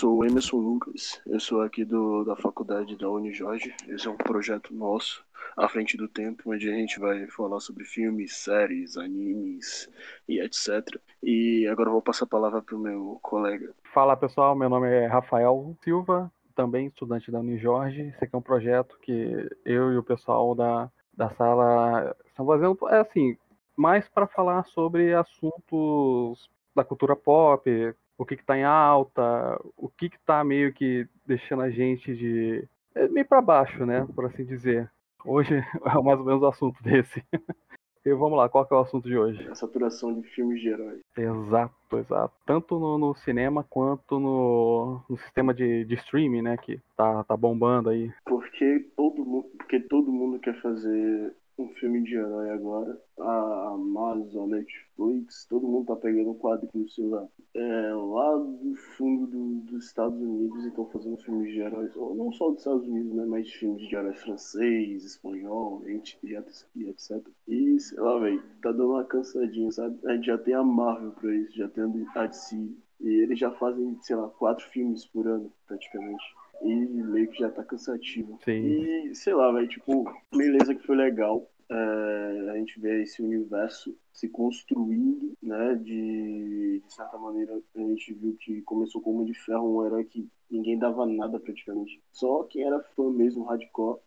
sou o Emerson Lucas, eu sou aqui do, da faculdade da Unijorge. Esse é um projeto nosso, à frente do tempo, onde a gente vai falar sobre filmes, séries, animes e etc. E agora vou passar a palavra para o meu colega. Fala pessoal, meu nome é Rafael Silva, também estudante da Unijorge. Esse aqui é um projeto que eu e o pessoal da, da sala estão fazendo, é assim, mais para falar sobre assuntos da cultura pop, o que está em alta, o que está meio que deixando a gente de é, meio para baixo, né, por assim dizer. Hoje é mais ou menos o assunto desse. E vamos lá, qual que é o assunto de hoje? A saturação de filmes de heróis. Exato, exato. Tanto no, no cinema quanto no, no sistema de, de, streaming, né? Que tá, tá bombando aí. Porque todo, mundo, porque todo mundo quer fazer um filme de herói agora. A Amazon, Netflix, todo mundo tá pegando um quadro no celular. É, lá do fundo do, dos Estados Unidos estão fazendo filmes de heróis. Ou não só dos Estados Unidos, né? Mas filmes de heróis francês, espanhol, e etc. E, sei lá, velho, tá dando uma cansadinha, sabe? A gente já tem a Marvel pra isso, já tem a DC. E eles já fazem, sei lá, quatro filmes por ano, praticamente e meio que já tá cansativo. Sim. E, sei lá, velho, tipo, beleza que foi legal. É, a gente vê esse universo se construindo, né? De, de certa maneira, a gente viu que começou como de ferro, um herói que ninguém dava nada praticamente. Só quem era fã mesmo, hardcore,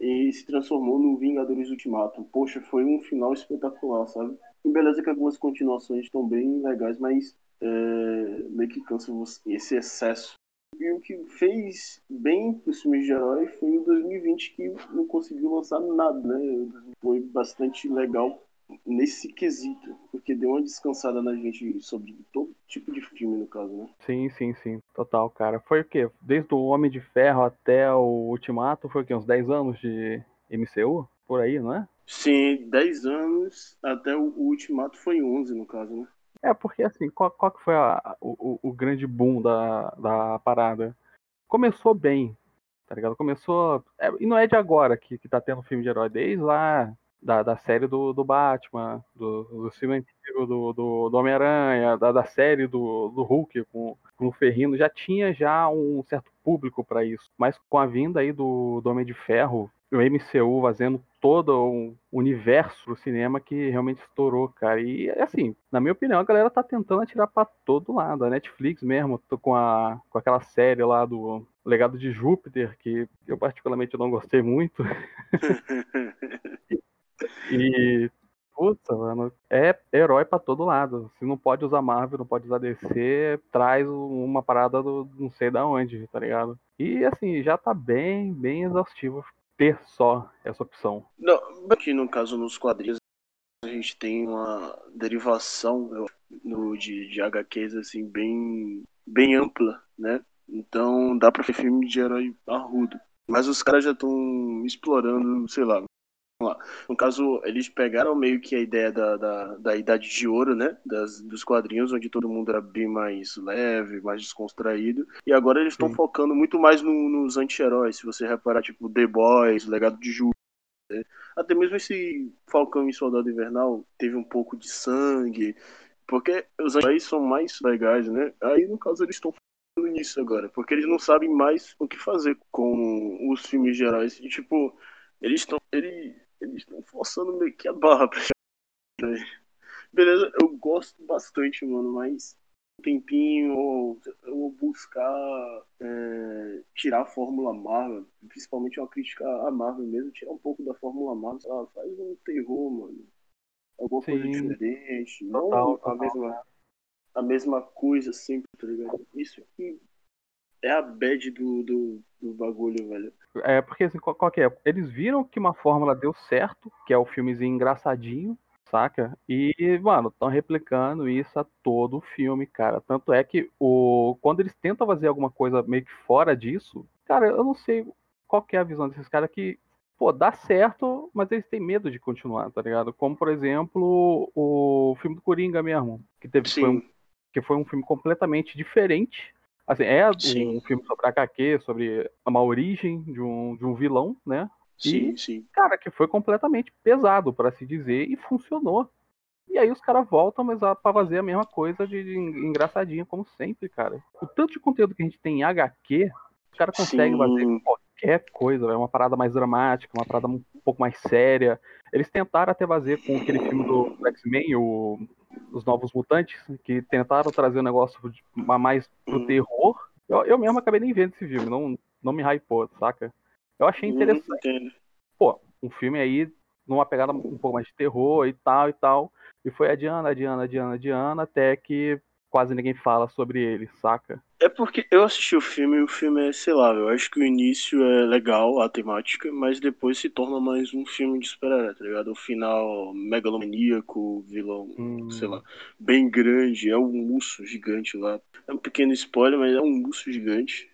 e se transformou no Vingadores Ultimato. Poxa, foi um final espetacular, sabe? E beleza que algumas continuações estão bem legais, mas é, meio que cansa esse excesso e o que fez bem para os filmes de herói foi em 2020 que não conseguiu lançar nada, né? Foi bastante legal nesse quesito, porque deu uma descansada na gente sobre todo tipo de filme, no caso, né? Sim, sim, sim, total, cara. Foi o quê? Desde o Homem de Ferro até o Ultimato, foi o quê? Uns 10 anos de MCU? Por aí, não é? Sim, 10 anos, até o Ultimato foi 11, no caso, né? É, porque assim, qual, qual que foi a, o, o grande boom da, da parada? Começou bem, tá ligado? Começou. É, e não é de agora que, que tá tendo filme de herói, desde lá da, da série do, do Batman, do, do filme antigo do, do, do Homem-Aranha, da, da série do, do Hulk com, com o Ferrino, já tinha já um certo público para isso. Mas com a vinda aí do, do Homem de Ferro, o MCU fazendo todo o universo do cinema que realmente estourou, cara. E assim, na minha opinião, a galera tá tentando atirar para todo lado. A Netflix mesmo, tô com, a, com aquela série lá do Legado de Júpiter, que eu particularmente não gostei muito. e Puta, mano, é herói para todo lado. Se não pode usar Marvel, não pode usar DC, traz uma parada do não sei da onde, tá ligado? E assim, já tá bem, bem exaustivo ter só essa opção. Não, aqui no caso nos quadrinhos a gente tem uma derivação no, de, de HQs assim bem, bem ampla, né? Então dá pra fazer filme de herói arrudo. Mas os caras já estão explorando, sei lá, lá. No caso, eles pegaram meio que a ideia da, da, da Idade de Ouro, né? Das, dos quadrinhos, onde todo mundo era bem mais leve, mais descontraído. E agora eles estão focando muito mais no, nos anti-heróis. Se você reparar, tipo, The Boys, Legado de Júpiter. Né? Até mesmo esse Falcão e Soldado Invernal teve um pouco de sangue. Porque os anti-heróis são mais legais, né? Aí, no caso, eles estão focando nisso agora. Porque eles não sabem mais o que fazer com os filmes de heróis. E, tipo, eles estão. Ele, eles estão forçando meio que a barra pra Beleza, eu gosto bastante, mano, mas um tempinho eu vou buscar é, tirar a Fórmula Marvel, principalmente uma crítica à Marvel mesmo, tirar um pouco da Fórmula Marvel, sei lá, faz um terror, mano. Alguma Sim. coisa diferente, não total, a, mesma, a mesma coisa sempre, tá ligado? Isso é a bad do, do, do bagulho, velho. É, porque assim, qual, qual é? Eles viram que uma fórmula deu certo, que é o filmezinho engraçadinho, saca? E, mano, estão replicando isso a todo o filme, cara. Tanto é que o quando eles tentam fazer alguma coisa meio que fora disso, cara, eu não sei qual é a visão desses caras que, pô, dá certo, mas eles têm medo de continuar, tá ligado? Como, por exemplo, o filme do Coringa mesmo, que teve foi um, que foi um filme completamente diferente Assim, é sim. um filme sobre HQ, sobre uma origem de um, de um vilão, né? Sim, e, sim. Cara, que foi completamente pesado, para se dizer, e funcionou. E aí os caras voltam, mas pra fazer a mesma coisa de, de engraçadinha, como sempre, cara. O tanto de conteúdo que a gente tem em HQ, os caras conseguem fazer qualquer coisa, é uma parada mais dramática, uma parada um pouco mais séria. Eles tentaram até fazer com aquele filme do X-Men, o os Novos Mutantes, que tentaram trazer um negócio mais pro uhum. terror. Eu, eu mesmo acabei nem vendo esse filme, não, não me hypou, saca? Eu achei interessante. Pô, um filme aí numa pegada um pouco mais de terror e tal e tal. E foi adiando, adiando, adiando, adiando, até que quase ninguém fala sobre ele, saca? É porque eu assisti o filme e o filme é, sei lá, eu acho que o início é legal, a temática, mas depois se torna mais um filme de super-herói, tá ligado? O final megalomaníaco, vilão, hum. sei lá, bem grande, é um urso gigante lá. É um pequeno spoiler, mas é um urso gigante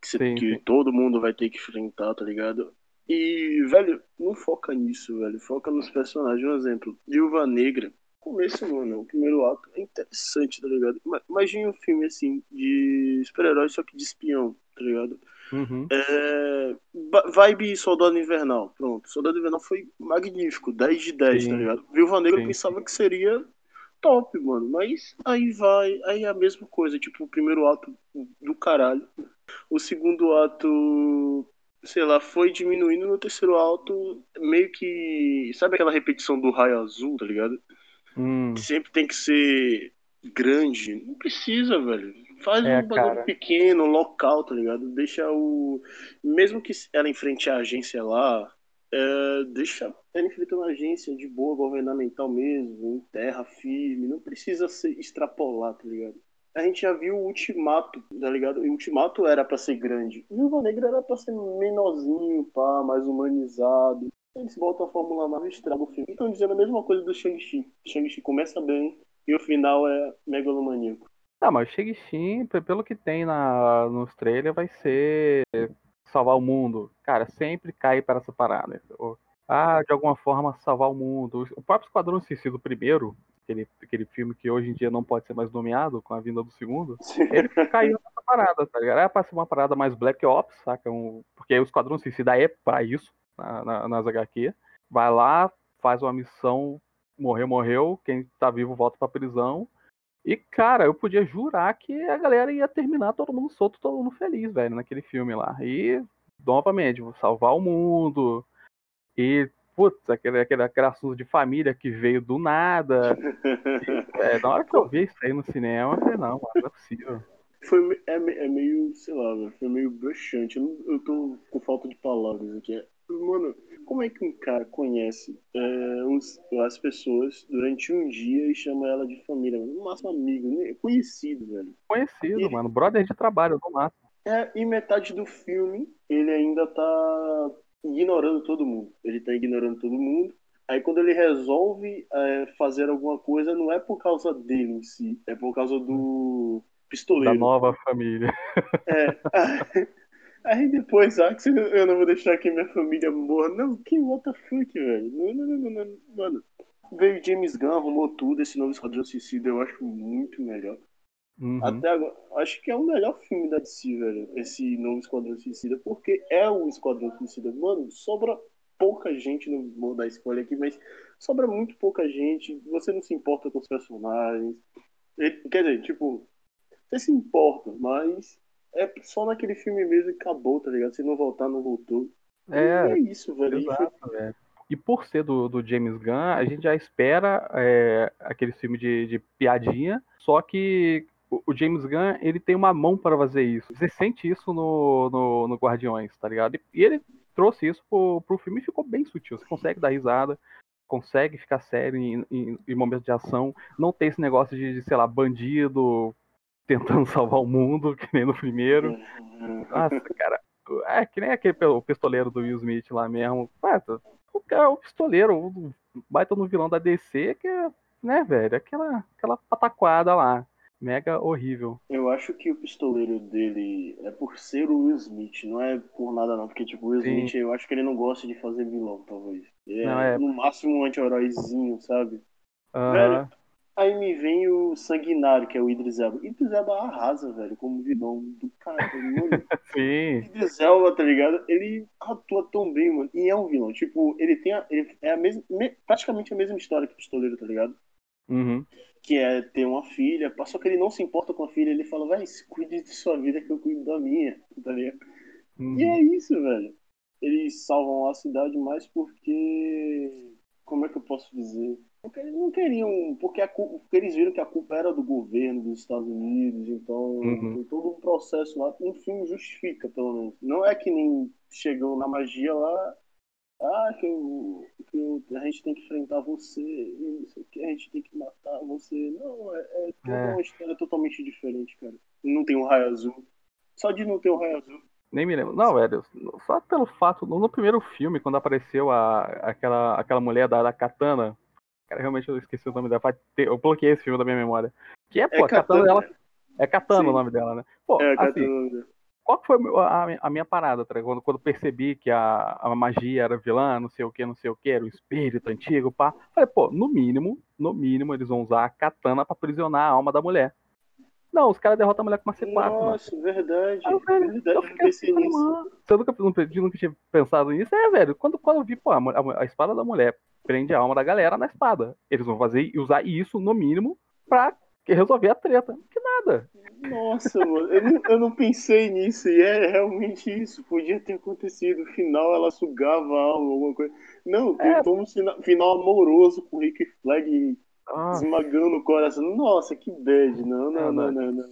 que, você, sim, que sim. todo mundo vai ter que enfrentar, tá ligado? E, velho, não foca nisso, velho. Foca nos personagens. Um exemplo, Viúva Negra começo, mano, o primeiro ato é interessante, tá ligado? Imagina um filme assim, de super-herói, só que de espião, tá ligado? Uhum. É... Vibe Soldado Invernal, pronto. Soldado Invernal foi magnífico, 10 de 10, sim. tá ligado? Viúva Negra sim. pensava que seria top, mano. Mas aí vai, aí é a mesma coisa, tipo, o primeiro ato do caralho. O segundo ato, sei lá, foi diminuindo no terceiro ato, meio que. Sabe aquela repetição do raio azul, tá ligado? Hum. Sempre tem que ser grande. Não precisa, velho. Faz é, um bagulho pequeno, local, tá ligado? Deixa o. Mesmo que ela enfrente a agência lá, é... deixa ela enfrentar uma agência de boa governamental mesmo, em terra firme. Não precisa ser extrapolar, tá ligado? A gente já viu o Ultimato, tá ligado? o Ultimato era para ser grande. E o Viúva Negra era pra ser menorzinho, pá, mais humanizado eles voltam a Fórmula Marvel e estragam o filme. Estão dizendo a mesma coisa do Shang-Chi. Shang-Chi começa bem e o final é megalomaníaco. Não, mas o Shang-Chi, pelo que tem na, nos trailers, vai ser salvar o mundo. Cara, sempre cai para essa parada. Ah, de alguma forma salvar o mundo. O próprio Esquadrão Suicida, o primeiro, aquele, aquele filme que hoje em dia não pode ser mais nomeado com a vinda do segundo, ele caiu nessa parada, tá ligado? É pra ser uma parada mais Black Ops, saca? Um, porque o Esquadrão Suicida é pra isso, na, na, nas HQ. Vai lá, faz uma missão, morreu, morreu, quem tá vivo volta pra prisão. E, cara, eu podia jurar que a galera ia terminar todo mundo solto, todo mundo feliz, velho, naquele filme lá. E, novamente, salvar o mundo. E, putz, aquele, aquele, aquele assunto de família que veio do nada. E, é, na hora que eu vi isso aí no cinema, eu falei, não, mano, não é possível. Foi, é, é meio, sei lá, foi meio bruxante. Eu, eu tô com falta de palavras aqui. Mano, como é que um cara conhece é, os, as pessoas durante um dia e chama ela de família? No máximo amigo, né? conhecido, velho. Conhecido, mano. Brother de trabalho, no máximo. É, e metade do filme ele ainda tá ignorando todo mundo. Ele tá ignorando todo mundo. Aí quando ele resolve é, fazer alguma coisa, não é por causa dele em si, é por causa do pistoleiro. Da nova família. É. Aí depois, ah, que eu não vou deixar que minha família morra. Não, que what the fuck, velho? Não, não, não, não, mano. Veio James Gunn, arrumou tudo. Esse novo Esquadrão Suicida eu acho muito melhor. Uhum. Até agora, acho que é o melhor filme da DC, velho. Esse novo Esquadrão Suicida. Porque é o Esquadrão Suicida. Mano, sobra pouca gente, não vou dar spoiler aqui, mas sobra muito pouca gente. Você não se importa com os personagens. Quer dizer, tipo, você se importa, mas é só naquele filme mesmo e acabou, tá ligado? Se não voltar, não voltou. É, é isso, velho. Exato, velho. E por ser do, do James Gunn, a gente já espera é, aquele filme de, de piadinha, só que o James Gunn, ele tem uma mão para fazer isso. Você sente isso no, no, no Guardiões, tá ligado? E ele trouxe isso pro, pro filme e ficou bem sutil. Você consegue dar risada, consegue ficar sério em, em, em momentos de ação. Não tem esse negócio de, de, sei lá, bandido tentando salvar o mundo, que nem no primeiro. Uhum. Nossa, cara. É que nem aquele o pistoleiro do Will Smith lá mesmo. Mano, o cara, o pistoleiro, o baita no vilão da DC, que é, né, velho, aquela, aquela pataquada lá. Mega horrível. Eu acho que o pistoleiro dele é por ser o Will Smith, não é por nada não. Porque, tipo, o Will Sim. Smith, eu acho que ele não gosta de fazer vilão, talvez. Ele não, é, é, no máximo um anti-heróizinho, sabe? Uhum. Velho, Aí me vem o Sanguinário, que é o Idris Elba. Idris Elba arrasa, velho, como vilão do cara, mano. Sim. Idris Elba, tá ligado? Ele atua tão bem, mano. E é um vilão. Tipo, ele tem a, ele é a mesma, praticamente a mesma história que o Pistoleiro, tá ligado? Uhum. Que é ter uma filha, só que ele não se importa com a filha, ele fala, vai, cuide de sua vida que eu cuido da minha, tá ligado? Uhum. E é isso, velho. Eles salvam a cidade mais porque. Como é que eu posso dizer? Porque eles não queriam. Porque, a, porque eles viram que a culpa era do governo dos Estados Unidos, então Uhum. todo um processo lá. Um filme justifica, pelo menos. Não é que nem chegou na magia lá. Ah, que, eu, que eu- a gente tem que enfrentar você, não sei o que, a gente tem que matar você. Não, é, é toda É. uma história totalmente diferente, cara. Não tem um raio azul. Só de não ter um raio azul. Nem me lembro. Não, velho, só pelo fato, no, no primeiro filme, quando apareceu a, aquela, aquela mulher da, da katana, cara, realmente eu esqueci o nome dela, eu bloqueei esse filme da minha memória. Que é, pô, a katana dela, é katana Sim. o nome dela, né? Pô, É, assim, Katana. qual que foi a, a minha parada, tá? Quando, quando percebi que a, a magia era vilã, não sei o que, não sei o que, era o espírito antigo, pá. Falei, pô, no mínimo, no mínimo, eles vão usar a katana pra aprisionar a alma da mulher. Não, os caras derrotam a mulher com uma C4, mano. Nossa, verdade. Aí, velho, verdade, eu fiquei nisso. mano. Eu nunca, nunca, nunca tinha pensado nisso, é, velho. Quando, quando eu vi, pô, a, a, a espada da mulher prende a alma da galera na espada. Eles vão fazer e usar isso, no mínimo, pra resolver a treta. Que nada. Nossa, mano, eu não, eu não pensei nisso, e é realmente isso. Podia ter acontecido. No final ela sugava a alma, alguma coisa. Não, É. tentou um sina- final amoroso com o Rick Flag Ah, esmagando o coração. Nossa, que bad. Não, não, É, não, mano. não, não.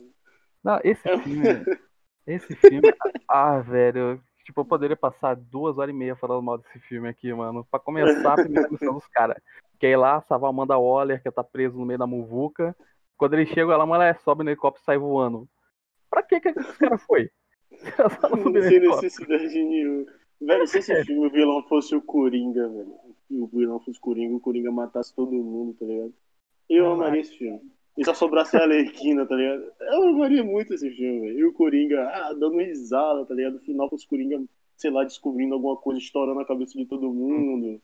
não, esse É. filme. Esse filme. Ah, velho. Tipo, eu poderia passar duas horas e meia falando mal desse filme aqui, mano. Pra começar a primeira missão dos caras. Que é ir lá salvar a Amanda Waller, que tá preso no meio da muvuca. Quando eles chegam, ela, ela sobe no helicóptero e sai voando. Pra que que esse cara foi? Não tem necessidade nenhuma. Velho, se esse filme o vilão fosse o Coringa, velho. E o vilão fosse o Coringa, o Coringa matasse todo mundo, tá ligado? Eu Caraca. amaria esse filme. E só sobrasse a Alerquina, tá ligado? Eu amaria muito esse filme, velho. E o Coringa, ah, dando risada, tá ligado? No final fosse o Coringa, sei lá, descobrindo alguma coisa, estourando a cabeça de todo mundo.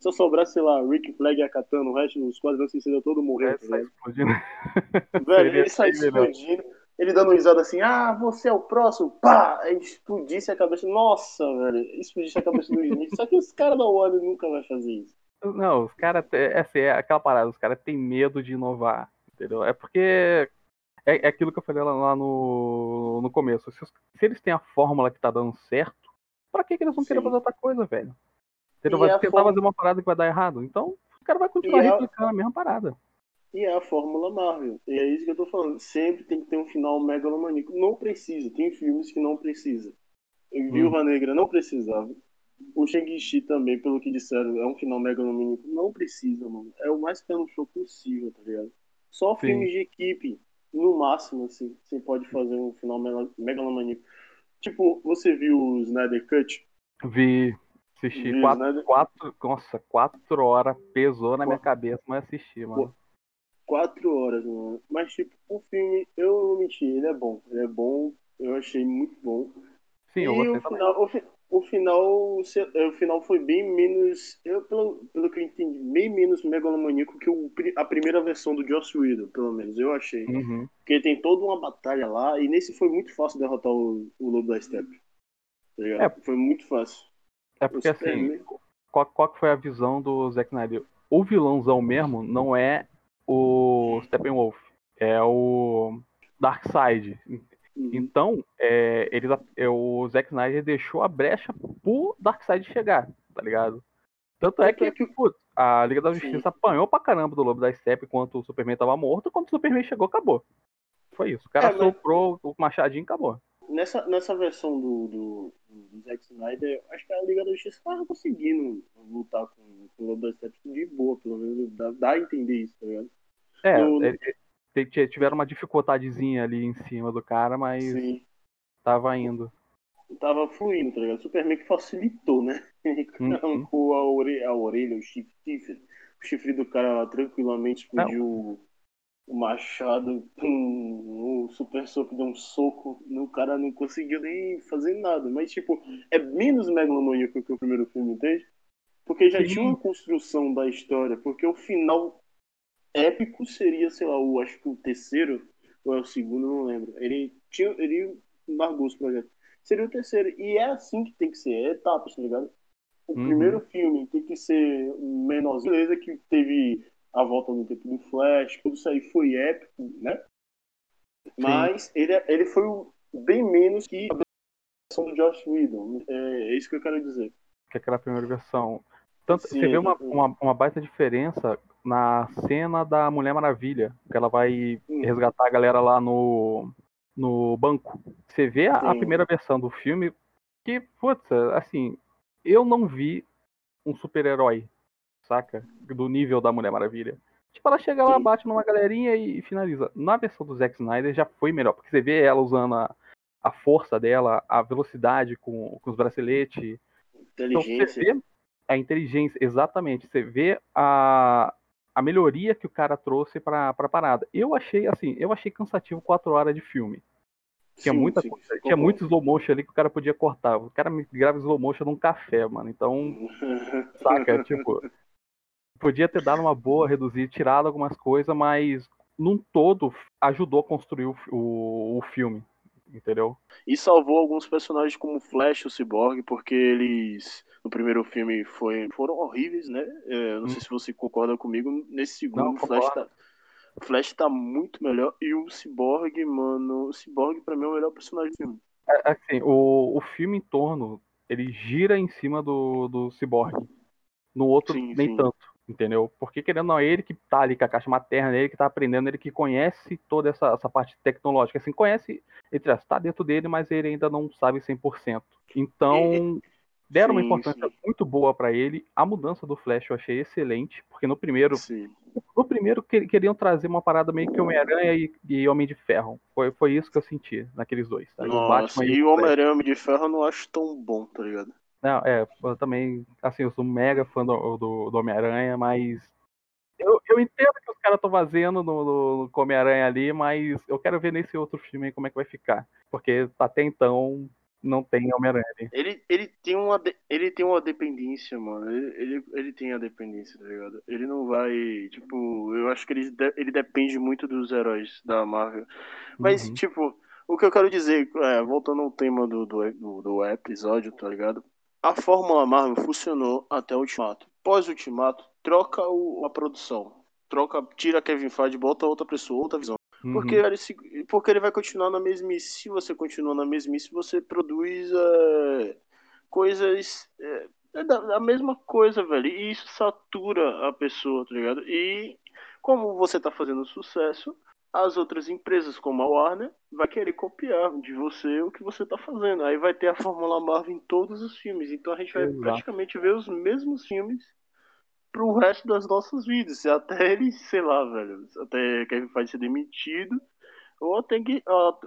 Só sobrasse, sei lá, Rick Flag e a Katana, o resto dos quadros suicida todo morrendo, tá ligado? explodindo. Velho, Seria ele sai explodindo, ele dando risada assim, ah, você é o próximo, pá! Aí explodisse a cabeça, nossa, velho, explodisse a cabeça do Smith. Só que os caras da Warner nunca vai fazer isso. Não, os caras. É, assim, é aquela parada, os caras têm medo de inovar. Entendeu? É porque. É, é aquilo que eu falei lá, no, no começo. Se, se eles têm a fórmula que tá dando certo, pra que, que eles vão querer Sim. fazer outra coisa, velho? Entendeu? Vai a tentar fórmula- fazer uma parada que vai dar errado. Então, o cara vai continuar E a- replicando a mesma parada. E é a Fórmula Marvel. E é isso que eu tô falando. Sempre tem que ter um final megalomaníaco. Não precisa. Tem filmes que não precisa. Viúva Negra não precisava. O Shang-Chi também, pelo que disseram, é um final megalomaníaco. Não precisa, mano. É o mais pé no show possível, tá ligado? Só Sim. filmes de equipe, no máximo, assim, você pode fazer um final mega- megalomaníaco. Tipo, você viu o Snyder Cut? Vi. Assisti Viu, quatro, né? quatro. Nossa, quatro horas pesou na minha cabeça, mas assisti, mano. Quatro horas, mano. Mas, tipo, o filme, eu não vou mentir, ele é bom. Ele é bom, eu achei muito bom. Sim, eu e gostei o final, o, fi- o final, é, o final foi bem menos, eu, pelo, pelo que eu entendi, bem menos megalomaníaco que o, a primeira versão do Joss Whedon, pelo menos, eu achei. Uhum. Porque tem toda uma batalha lá, e nesse foi muito fácil derrotar o, o Lobo da Steppe. Tá? É. Foi muito fácil. É porque O assim, Superman- qual, qual que foi a visão do Zack Snyder? O vilãozão mesmo não é o Steppenwolf, é o Darkseid. Uhum. Então, é, eles, é, o Zack Snyder deixou a brecha pro Darkseid chegar, tá ligado? Tanto é é que, que- putz, a Liga da Sim. Justiça apanhou pra caramba do Lobo da Steppe enquanto o Superman tava morto, quando o Superman chegou, acabou. Foi isso. O cara É, mas- soprou o machadinho e acabou. Nessa, nessa versão do, do, do Zack Snyder, acho que a Liga da Justiça tava conseguindo lutar com, com o Lobo da Steppe de boa, pelo menos dá, dá a entender isso, tá ligado? É, No- ele- tiveram uma dificultadezinha ali em cima do cara, mas Sim. tava indo. Tava fluindo, tá ligado? O Superman que facilitou, né? Ele Uhum. arrancou a orelha, a orelha, o chifre, o chifre do cara lá tranquilamente explodiu o, o machado, pum, o Super Soco deu um soco, o cara não conseguiu nem fazer nada. Mas, tipo, é menos megalomaníaco que o primeiro filme, entende? Porque já Sim. tinha uma construção da história, porque o final épico seria, sei lá, o, acho que o terceiro, ou é o segundo, não lembro. Ele tinha, ele largou os projetos. Seria o terceiro. E é assim que tem que ser, é etapas, tá ligado? O Uhum. primeiro filme tem que ser menorzinho, beleza que teve a volta no tempo do Flash, tudo isso aí foi épico, né? Mas ele, ele foi bem menos que a versão do Josh Whedon. É, é isso que eu quero dizer. Que aquela primeira versão. Tanto, Sim, você vê uma, uma, uma, baita diferença na cena da Mulher Maravilha, que ela vai hum. resgatar a galera lá no, no banco. Você vê a, a, primeira versão do filme, que, putz, assim, eu não vi um super-herói, saca? Do nível da Mulher Maravilha. Tipo, ela chega lá, bate numa galerinha e finaliza. Na versão do Zack Snyder já foi melhor, porque você vê ela usando a, a força dela, a velocidade com, com os braceletes. Inteligência. Então, você vê a inteligência, exatamente. Você vê a, a melhoria que o cara trouxe pra, pra parada. Eu achei, assim, eu achei cansativo quatro horas de filme. Tinha sim, muita sim, coisa. Tinha muito slow motion ali que o cara podia cortar. O cara me grava slow motion num café, mano. Então, saca? Tipo, podia ter dado uma boa, reduzir, tirado algumas coisas, mas num todo ajudou a construir o, o, o filme entendeu? E salvou alguns personagens como Flash, o Cyborg, porque eles no primeiro filme foi, foram horríveis, né? É, não hum. sei se você concorda comigo. Nesse segundo, não, o Flash tá, Flash tá muito melhor. E o Cyborg, mano, o Cyborg pra mim é o melhor personagem do filme. É, assim, o, o filme em torno, ele gira em cima do, do Cyborg. No outro, sim, nem sim. tanto entendeu? Porque querendo ou não, é ele que tá ali com a caixa materna, é ele que tá aprendendo, ele que conhece toda essa, essa parte tecnológica, assim, conhece, ele está dentro dele, mas ele ainda não sabe 100%. Então, deram sim, uma importância sim. muito boa para ele. A mudança do Flash eu achei excelente, porque no primeiro, sim. no primeiro queriam trazer uma parada meio que Homem-Aranha e, e, Homem de Ferro. Foi, foi isso que eu senti naqueles dois. Tá? Nossa, e o Homem-Aranha e Homem de Ferro eu não acho tão bom, tá ligado? Não, é, eu também, assim, eu sou mega fã do, do, do Homem-Aranha, mas eu, eu entendo que os caras estão fazendo no, no Homem-Aranha ali, mas eu quero ver nesse outro filme como é que vai ficar. Porque até então não tem Homem-Aranha. Ele, ele, tem uma, ele tem uma dependência, mano. Ele, ele, ele tem a dependência, tá ligado? Ele não vai. Tipo, eu acho que ele, ele depende muito dos heróis da Marvel. Mas, uhum. tipo, o que eu quero dizer, é, voltando ao tema do, do, do, do episódio, tá ligado? A Fórmula Marvel funcionou até o Ultimato. Pós-Ultimato, troca o, a produção. Troca, tira Kevin Feige, bota outra pessoa, outra visão. Uhum. Porque, ele, porque ele vai continuar na mesmice. Se você continua na mesmice, você produz é, coisas. É, é da, mesma coisa, velho. E isso satura a pessoa, tá ligado? E como você tá fazendo sucesso, as outras empresas, como a Warner, vai querer copiar de você o que você está fazendo. Aí vai ter a Fórmula Marvel em todos os filmes. Então a gente vai Exato. praticamente ver os mesmos filmes pro resto das nossas vidas. Até ele, sei lá, velho, até Kevin Feige ser demitido, ou até,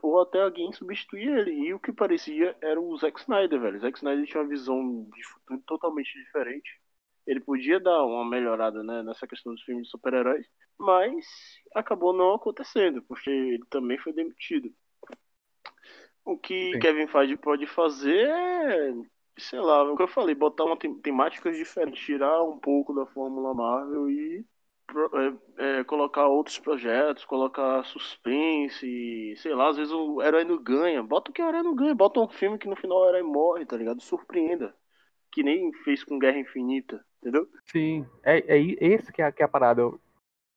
ou até alguém substituir ele. E o que parecia era o Zack Snyder, velho. O Zack Snyder tinha uma visão de futuro totalmente diferente ele podia dar uma melhorada né, nessa questão dos filmes de super-heróis, mas acabou não acontecendo, porque ele também foi demitido. O que Sim. Kevin Feige pode fazer é, sei lá, o que eu falei, botar uma tem temáticas tirar um pouco da Fórmula Marvel e é, é, colocar outros projetos, colocar suspense, sei lá, às vezes o herói não ganha. Bota o que o herói não ganha, bota um filme que no final o herói morre, tá ligado? Surpreenda. Que nem fez com Guerra Infinita entendeu? Sim, é, é esse que é, que é a parada. Eu,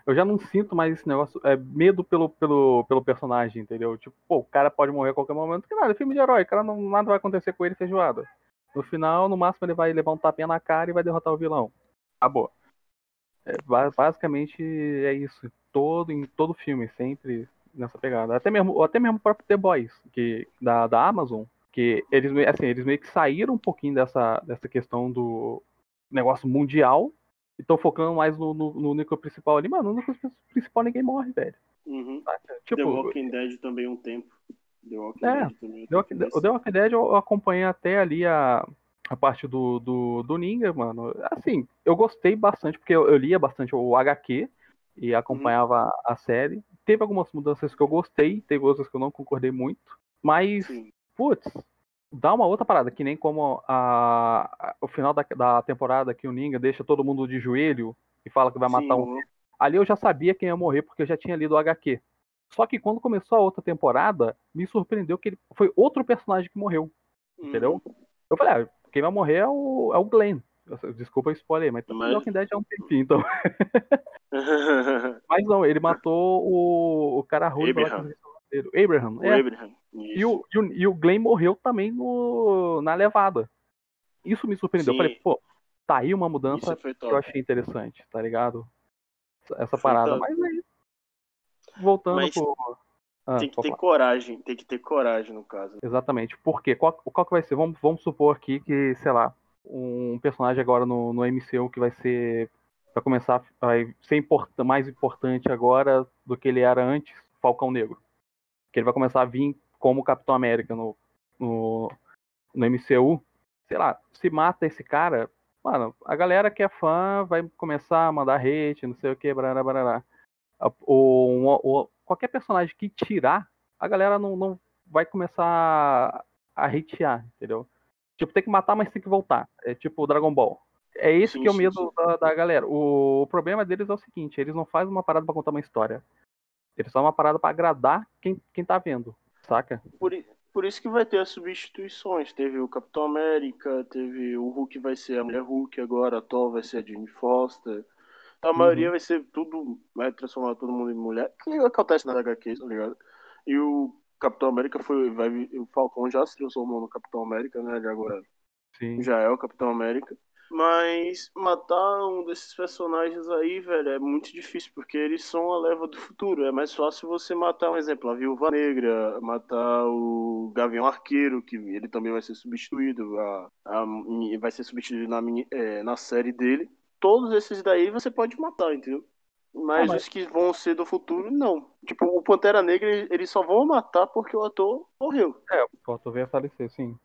eu já não sinto mais esse negócio, é medo pelo, pelo, pelo personagem, entendeu? Tipo, pô, o cara pode morrer a qualquer momento, que nada, filme de herói, cara não, nada vai acontecer com ele feijoada. No final, no máximo, ele vai levar um tapinha na cara e vai derrotar o vilão. Acabou. É, basicamente é isso. Todo, em todo filme, sempre nessa pegada. Até mesmo, até mesmo o próprio The Boys, que, da, da Amazon, que eles, assim, eles meio que saíram um pouquinho dessa, dessa questão do, negócio mundial e estão focando mais no, no, no núcleo principal ali. Mano, no núcleo principal ninguém morre, velho. Uhum. Tipo, The Walking Dead também um tempo. The Walking é, Dead também. The Walking, o The Walking Dead eu acompanhei até ali a, a parte do, do, do Ninja, mano. Assim, eu gostei bastante, porque eu, eu lia bastante o HQ e acompanhava uhum. a série. Teve algumas mudanças que eu gostei, teve outras que eu não concordei muito. Mas, Sim. putz, dá uma outra parada, que nem como a, a o final da, da, temporada que o Ninga deixa todo mundo de joelho e fala que vai matar Sim. um. Ali eu já sabia quem ia morrer, porque eu já tinha lido o HQ. Só que quando começou a outra temporada, me surpreendeu que ele foi outro personagem que morreu. Entendeu? Eu falei, ah, quem vai morrer é o, é o Glenn. Desculpa o spoiler, mas, mas... Walking Dead é um tempinho, então. Mas não, ele matou o, o cara ruim Abraham. Abraham, é. Abraham. E o, e, o, e o Glenn morreu também no, na levada. Isso me surpreendeu. Eu Sim. falei, pô, tá aí uma mudança Isso que eu achei interessante, tá ligado? Essa- Essa Foi parada. top. Mas aí, voltando Mas pro. Ah, Tem que ter coragem, tem que ter coragem no caso. Exatamente. Por quê? Qual, qual que vai ser? Vamos, vamos supor aqui que, sei lá, um personagem agora no, no MCU que vai ser. Vai começar a ser importa- mais importante agora do que ele era antes, Falcão Negro. Que ele vai começar a vir como Capitão América no, no, no MCU. Sei lá, se mata esse cara, mano, a galera que é fã vai começar a mandar hate, não sei o que, barará, barará. A- O, o- qualquer personagem que tirar, a galera não, não vai começar a, hatear, entendeu? Tipo, tem que matar, mas tem que voltar. É tipo o Dragon Ball. É esse Sim, que é o medo da, da galera. O, o problema deles é o seguinte, eles não fazem uma parada pra contar uma história. Eles fazem uma parada pra agradar quem, quem tá vendo, saca? Por, por isso que vai ter as substituições. Teve o Capitão América, teve o Hulk vai ser a mulher Hulk agora, a Thor vai ser a Jane Foster. A maioria vai ser tudo, vai transformar todo mundo em mulher. Que acontece na HQ, tá ligado? E o Capitão América foi. Vai, o Falcão já se transformou no Capitão América, né? Ele agora Sim. já é o Capitão América. Mas matar um desses personagens aí, velho, é muito difícil, porque eles são a leva do futuro. É mais fácil você matar, um exemplo, a Viúva Negra, matar o Gavião Arqueiro, que ele também vai ser substituído, a, a- vai ser substituído na, é, na série dele. Todos esses daí você pode matar, entendeu? Mas, Ah, mas- os que vão ser do futuro, não. Tipo, o Pantera Negra, eles só vão matar porque o ator morreu. É, o Porto veio a falecer, sim.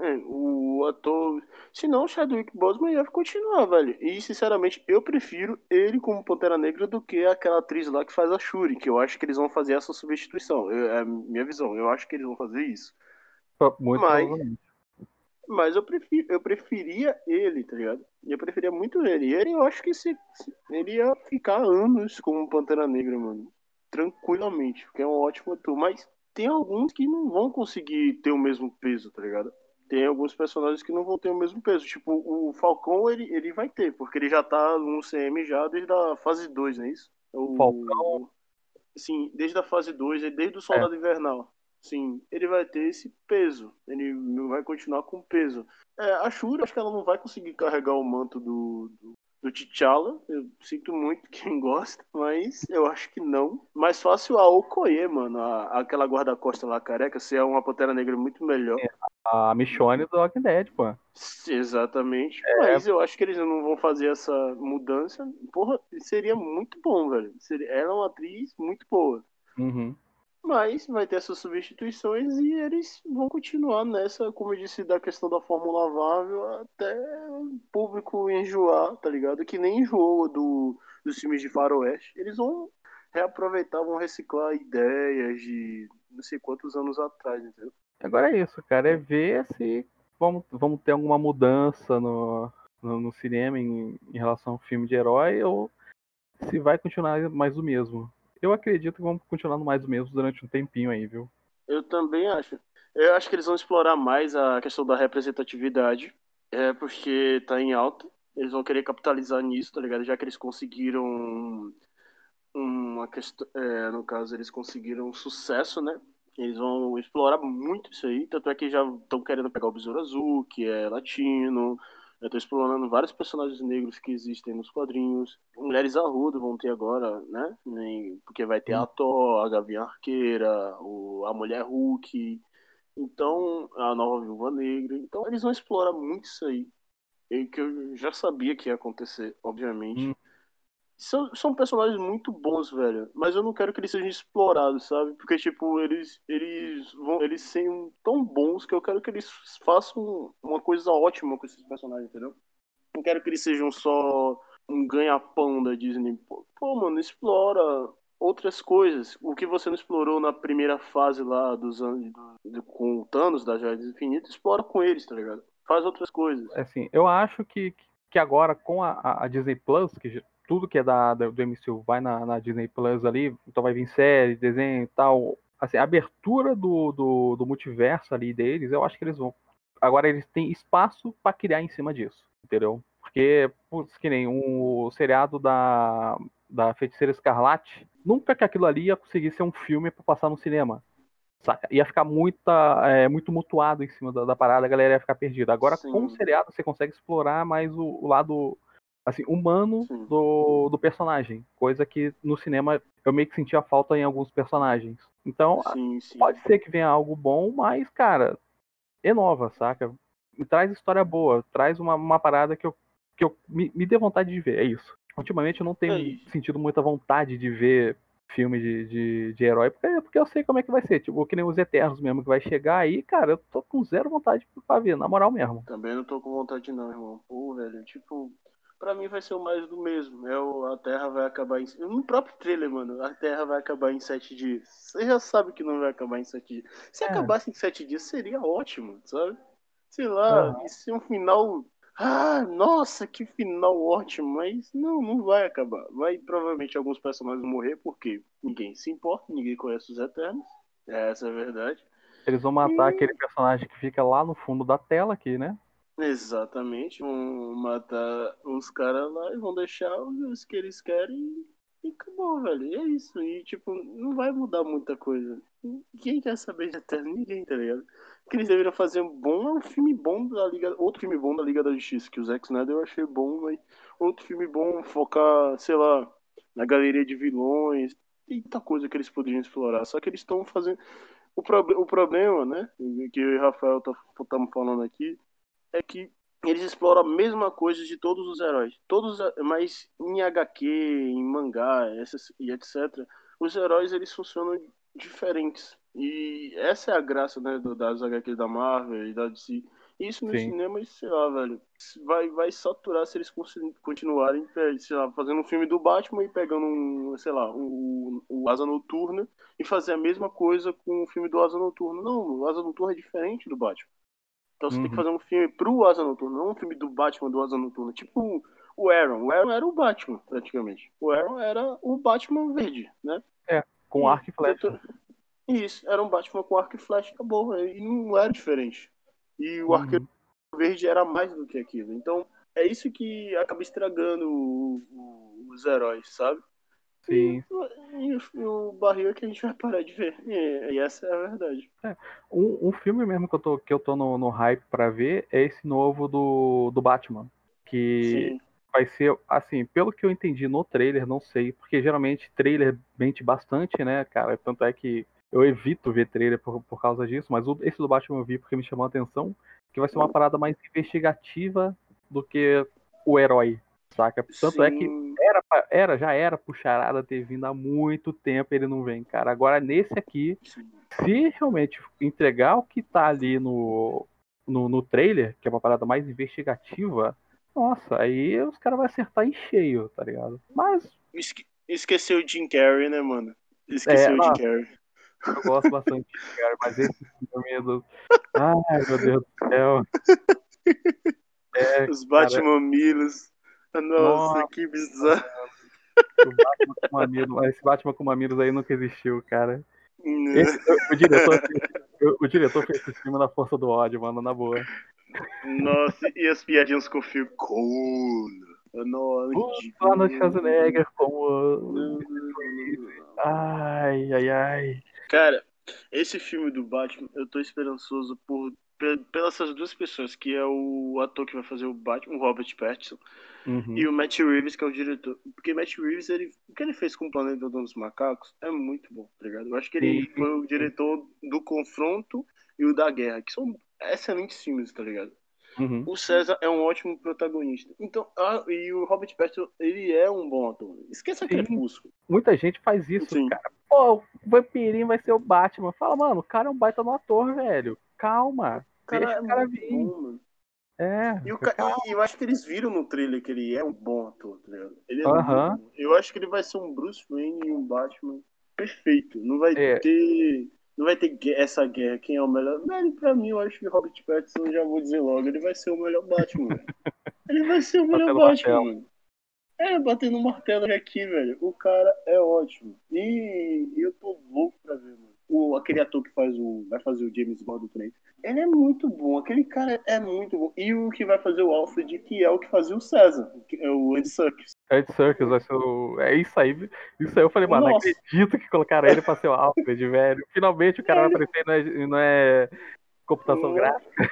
É, o ator. Se não, o Chadwick Boseman ia continuar, velho. E, sinceramente, eu prefiro ele como Pantera Negra do que aquela atriz lá que faz a Shuri, que eu acho que eles vão fazer essa substituição. Eu- é a minha visão. Eu acho que eles vão fazer isso. Muito Mas- provavelmente. Mas eu, prefiro, eu preferia ele, tá ligado? Eu preferia muito ele. E ele, eu acho que se, se- ele ia ficar anos como Pantera Negra, mano. Tranquilamente, porque é um ótimo ator. Mas tem alguns que não vão conseguir ter o mesmo peso, tá ligado? Tem alguns personagens que não vão ter o mesmo peso. Tipo, o Falcão, ele, ele vai ter, porque ele já tá no CM já desde a fase 2, não é isso? O, Falcão? Sim, desde a fase 2, desde o Soldado Invernal. Sim, ele vai ter esse peso. Ele vai continuar com peso. É, a Shuri, acho que ela não vai conseguir carregar o manto do, do, do T'Challa. Eu sinto muito quem gosta, mas eu acho que não. Mais fácil a Okoye, mano. A, aquela guarda-costa lá careca, ser uma Pantera Negra muito melhor. A Michonne do Walking Dead, pô. Exatamente. É. Mas eu acho que eles não vão fazer essa mudança. Porra, seria muito bom, velho. Seria, ela é uma atriz muito boa. Uhum. Mas vai ter essas substituições e eles vão continuar nessa, como eu disse, da questão da fórmula lavável até o público enjoar, tá ligado? Que nem enjoou do, dos filmes de faroeste. Eles vão reaproveitar, vão reciclar ideias de não sei quantos anos atrás, entendeu? Agora é isso, cara. É ver se vamos, vamos ter alguma mudança no, no, no cinema em, em relação ao filme de herói ou se vai continuar mais o mesmo. Eu acredito que vamos continuar no mais o mesmo durante um tempinho aí, viu? Eu também acho. Eu acho que eles vão explorar mais a questão da representatividade, é porque tá em alta. Eles vão querer capitalizar nisso, tá ligado? Já que eles conseguiram uma questão, é, no caso, eles conseguiram sucesso, né? Eles vão explorar muito isso aí, tanto é que já estão querendo pegar o Besouro Azul, que é latino. Eu tô explorando vários personagens negros que existem nos quadrinhos. Mulheres Arruda vão ter agora, né? Porque vai ter a Thor, a Gavião Arqueira, a Mulher Hulk, então a nova Viúva Negra. Então eles vão explorar muito isso aí. E que eu já sabia que ia acontecer, obviamente. Hum. São, são personagens muito bons, velho. Mas eu não quero que eles sejam explorados, sabe? Porque, tipo, eles, eles vão. Eles são tão bons que eu quero que eles façam uma coisa ótima com esses personagens, entendeu? Não quero que eles sejam só um ganha-pão da Disney. Pô, pô, mano, explora outras coisas. O que você não explorou na primeira fase lá dos anos do- com o Thanos da Joias Infinitas, explora com eles, tá ligado? Faz outras coisas. Assim, eu acho que, que agora com a, a- Disney Plus, que tudo que é da, da- do MCU vai na, na Disney Plus ali, então vai vir série, desenho e tal. Assim, a abertura do, do, do multiverso ali deles, eu acho que eles vão. Agora eles têm espaço pra criar em cima disso, entendeu? Porque, putz, que nem o seriado da, da Feiticeira Escarlate, nunca que aquilo ali ia conseguir ser um filme para passar no cinema. Saca? Ia ficar muita, é, muito mutuado em cima da, da, parada, a galera ia ficar perdida. Agora, Sim. com o seriado, você consegue explorar mais o, o lado assim, humano do, do personagem. Coisa que no cinema eu meio que sentia falta em alguns personagens. Então, sim, sim. pode ser que venha algo bom, mas, cara, inova, saca? Me traz história boa, traz uma, uma parada que eu, que eu me, me dê vontade de ver, é isso. Ultimamente eu não tenho é sentido muita vontade de ver filme de, de, de herói, porque, porque eu sei como é que vai ser. Tipo, que nem os Eternos mesmo, que vai chegar aí, cara, eu tô com zero vontade pra ver, na moral mesmo. Também não tô com vontade não, irmão. Pô, velho, tipo, pra mim vai ser o mais do mesmo. É o, a Terra vai acabar em. No próprio trailer, mano, a Terra vai acabar em sete dias. Você já sabe que não vai acabar em sete dias. Se é. acabasse em sete dias, seria ótimo, sabe? Sei lá, isso é um final ah, nossa, que final ótimo, mas não, não vai acabar. Vai provavelmente alguns personagens morrer porque ninguém se importa, ninguém conhece os Eternos. Essa é a verdade. Eles vão matar e... aquele personagem que fica lá no fundo da tela aqui, né? Exatamente, vão matar os caras lá e vão deixar os que eles querem e acabou, velho. E é isso. E tipo, não vai mudar muita coisa. Quem quer saber de Eterno? Ninguém, tá ligado? que eles deveriam fazer bom, um filme bom da Liga, outro filme bom da Liga da Justiça, que o Zack Snyder eu achei bom, mas outro filme bom, focar, sei lá, na galeria de vilões, muita coisa que eles poderiam explorar, só que eles estão fazendo o, pro... o problema, né, que eu e o Rafael estamos tá... falando aqui, é que eles exploram a mesma coisa de todos os heróis, todos, mas em HQ, em mangá, essas, e etc, os heróis eles funcionam diferentes. E essa é a graça, né, das HQs da Marvel e da DC. Isso no Sim. cinema, sei lá, velho, vai, vai saturar se eles continuarem, sei lá, fazendo um filme do Batman e pegando um, sei lá, o, um, um Asa Noturna e fazer a mesma coisa com o filme do Asa Noturna. Não, o Asa Noturna é diferente do Batman. Então você uhum. tem que uhum. fazer um filme pro Asa Noturna, não um filme do Batman do Asa Noturna. Tipo o Aaron. O Aaron era o Batman, praticamente. O Aaron era o Batman verde, né? É, com arco e flecha. Isso, era um Batman com arco e flecha, acabou. E não era diferente. E o uhum. arqueiro verde era mais do que aquilo. Então, é isso que acaba estragando os heróis, sabe? Sim. E, e, o barril é que a gente vai parar de ver. E, e essa é a verdade. É, um, um, filme mesmo que eu tô, que eu tô no, no hype para ver é esse novo do, do Batman. Que Sim. vai ser, assim, pelo que eu entendi no trailer, não sei, porque geralmente trailer mente bastante, né, cara? Tanto é que eu evito ver trailer por, por causa disso, mas o, esse do Batman eu vi porque me chamou a atenção, que vai ser uma parada mais investigativa do que o herói, saca? Tanto Sim. é que era, era, já era pro Charada ter vindo há muito tempo, ele não vem, cara. Agora, nesse aqui, se realmente entregar o que tá ali no, no, no trailer, que é uma parada mais investigativa, nossa, aí os caras vão acertar em cheio, tá ligado? Mas. Esque esqueceu o Jim Carrey, né, mano? Esqueceu é, o Jim Carrey. Eu gosto bastante de cara, mas esse filme do. Ai, meu Deus do céu. É, Os Batmamilos. Nossa, Nossa, que bizarro. O Batman com Mamilos, esse Batman com Mamilos aí nunca existiu, cara. Esse, o, diretor, o, o, diretor fez esse filme na força do ódio, mano, na boa. Nossa, e as piadinhas com o filme? Cool. Nossa, Arnold Schwarzenegger como. Ai, ai, ai. Cara, esse filme do Batman, eu tô esperançoso por pelas essas duas pessoas, que é o ator que vai fazer o Batman, o Robert Pattinson, uhum. e o Matt Reeves, que é o diretor. Porque Matt Reeves, ele, o que ele fez com o Planeta dos Macacos é muito bom, tá ligado? Eu acho que ele foi o diretor do Confronto e o da Guerra, que são excelentes filmes, tá ligado? Uhum. O César é um ótimo protagonista. Então, ah, e o Robert Pattinson, ele é um bom ator. Esqueça Sim. Crepúsculo. Muita gente faz isso, Sim. cara. Pô, o vampirinho vai ser o Batman. Fala, mano, o cara é um baita no ator, velho. Calma. Cara, deixa é o cara vir. Bom, é. E, o eu acho que eles viram no trailer que ele é um bom ator, tá ligado? Ele é uhum. Eu acho que ele vai ser um Bruce Wayne e um Batman perfeito. Não vai é. ter não vai ter essa guerra, quem é o melhor. Velho, pra mim, eu acho que Robert Pattinson, já vou dizer logo, ele vai ser o melhor Batman. ele vai ser o melhor Batman, mano. É, batendo martelo aqui, velho. O cara é ótimo. E eu tô louco pra ver, mano. O, aquele ator que faz o. Vai fazer o James Bond também. Ele é muito bom. Aquele cara é muito bom. E o que vai fazer o Alfred, que é o que fazia o César, é o Andy Serkis. Ed Circus vai ser o. É isso aí. Isso aí eu falei, mano, não acredito que colocaram ele pra ser o Alfred, velho. Finalmente o cara vai aparecer e não é, não é computação gráfica.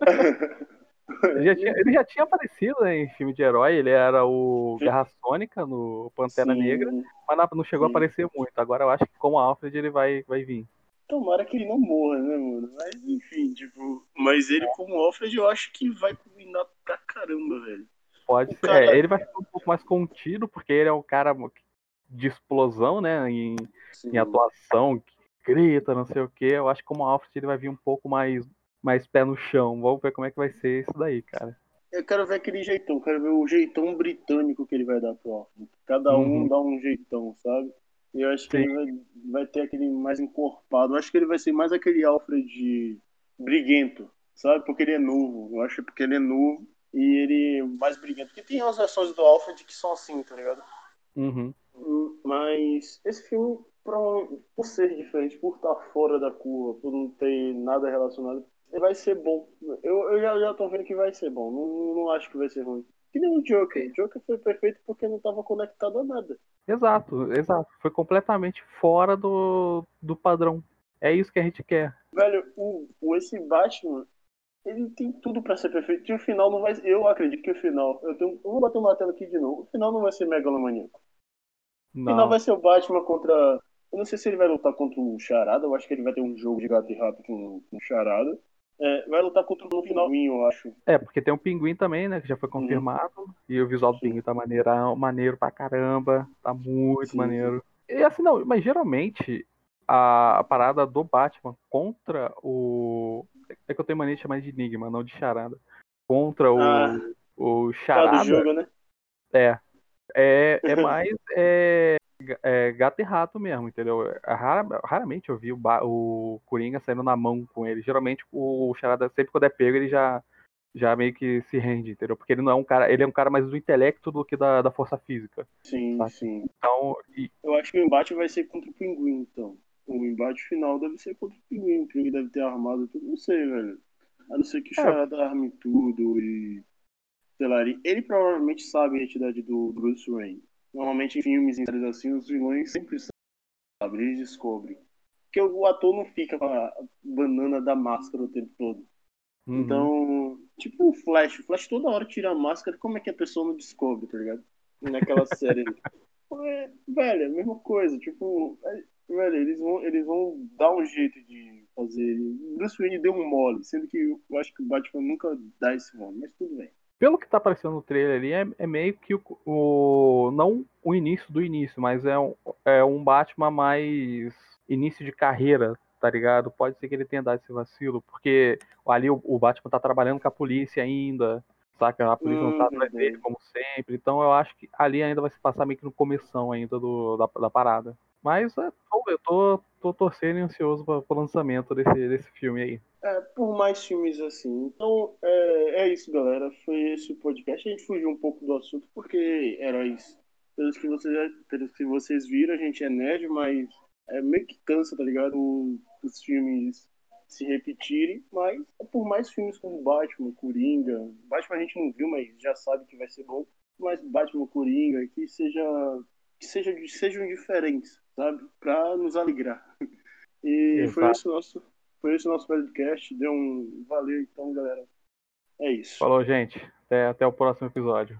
Ele já, tinha, ele já tinha aparecido né, em filme de herói, ele era o Guerra Sônica no Pantera Sim. Negra, mas não chegou Sim. a aparecer muito. Agora eu acho que como Alfred ele vai, vai vir. Tomara que ele não morra, né, mano? Mas enfim, tipo. Mas ele, como Alfred, eu acho que vai combinar pra caramba, velho. Pode o ser. Cara... É, ele vai ficar um pouco mais contido, porque ele é um cara de explosão, né? Em, em atuação, grita, não sei o que. Eu acho que como Alfred ele vai vir um pouco mais mais pé no chão. Vamos ver como é que vai ser isso daí, cara. Eu quero ver aquele jeitão, quero ver o jeitão britânico que ele vai dar pro Alfred. Cada um uhum. dá um jeitão, sabe? E eu acho que Sim. ele vai, vai, ter aquele mais encorpado. Eu acho que ele vai ser mais aquele Alfred briguento, sabe? Porque ele é novo. Eu acho que porque ele é novo e ele é mais briguento. Porque tem as versões do Alfred que são assim, tá ligado? Uhum. Mas esse filme, por ser diferente, por estar fora da curva, por não ter nada relacionado vai ser bom. Eu, eu já, já tô vendo que vai ser bom. Não, não acho que vai ser ruim. Que nem o Joker. O Joker foi perfeito porque não estava conectado a nada. Exato, exato. Foi completamente fora do, do padrão. É isso que a gente quer. Velho, o, o esse Batman, ele tem tudo para ser perfeito. E o final não vai. Eu acredito que o final. Eu, tenho, eu vou bater uma tela aqui de novo. O final não vai ser megalomaníaco. O final vai ser o Batman contra. Eu não sei se ele vai lutar contra o Charada. Eu acho que ele vai ter um jogo de gato e rato com o Charada. É, vai lutar contra o final, eu acho. É, porque tem um pinguim também, né? Que já foi uhum. confirmado. Uhum. E o visual do pinguim tá maneiro, maneiro pra caramba. Tá muito sim, maneiro. Sim. E assim, não, mas geralmente a, parada do Batman contra o. É que eu tenho mania de chamar de Enigma, não de charada. Contra o, ah, o Charada. Tá jogo, né? É. É, é mais. É, é, gato e rato mesmo, entendeu? É rara, raramente eu vi o, o Coringa saindo na mão com ele. Geralmente o Charada, sempre quando é pego, ele já, já meio que se rende, entendeu? Porque ele não é um cara, ele é um cara mais do intelecto do que da, da força física. Sim, tá? sim. Então, e... Eu acho que o embate vai ser contra o Pinguim, então. O embate final deve ser contra o Pinguim. O Pinguim deve ter armado tudo, não sei, velho. A não ser que o é. Charada arme tudo e. Sei lá, ele, ele provavelmente sabe a identidade do Bruce Wayne. Normalmente em filmes em séries assim, os vilões sempre sabem, eles descobrem. Porque o ator não fica com a banana da máscara o tempo todo. Uhum. Então, tipo o Flash. O Flash toda hora tira a máscara, como é que a pessoa não descobre, tá ligado? Naquela série. É, velho, é a mesma coisa. Tipo, é, velho, eles vão, eles vão dar um jeito de fazer. Bruce Wayne deu um mole, sendo que eu acho que o Batman nunca dá esse mole, mas tudo bem pelo que tá aparecendo no trailer ali, é, é meio que o, o, Não o início do início, mas é um, é um Batman mais início de carreira, tá ligado? Pode ser que ele tenha dado esse vacilo, porque ali o, o Batman tá trabalhando com a polícia ainda, saca? A polícia hum, não tá atrás dele, como sempre. Então eu acho que ali ainda vai se passar meio que no começo ainda do, da, da parada. Mas é, eu tô, tô torcendo e ansioso para o lançamento desse, desse filme aí. É, por mais filmes assim. Então, é, é isso, galera. Foi esse o podcast. A gente fugiu um pouco do assunto, porque heróis, pelos que vocês, que vocês viram, a gente é nerd, mas é meio que cansa, tá ligado? Os filmes se repetirem, mas é por mais filmes como Batman, Coringa. Batman a gente não viu, mas já sabe que vai ser bom. Mas Batman, Coringa, que seja que seja, sejam diferentes, sabe? Pra nos alegrar. E Exato. foi esse o nosso foi esse nosso podcast. Deu um valeu, então, galera. É isso. Falou, gente. Até, até o próximo episódio.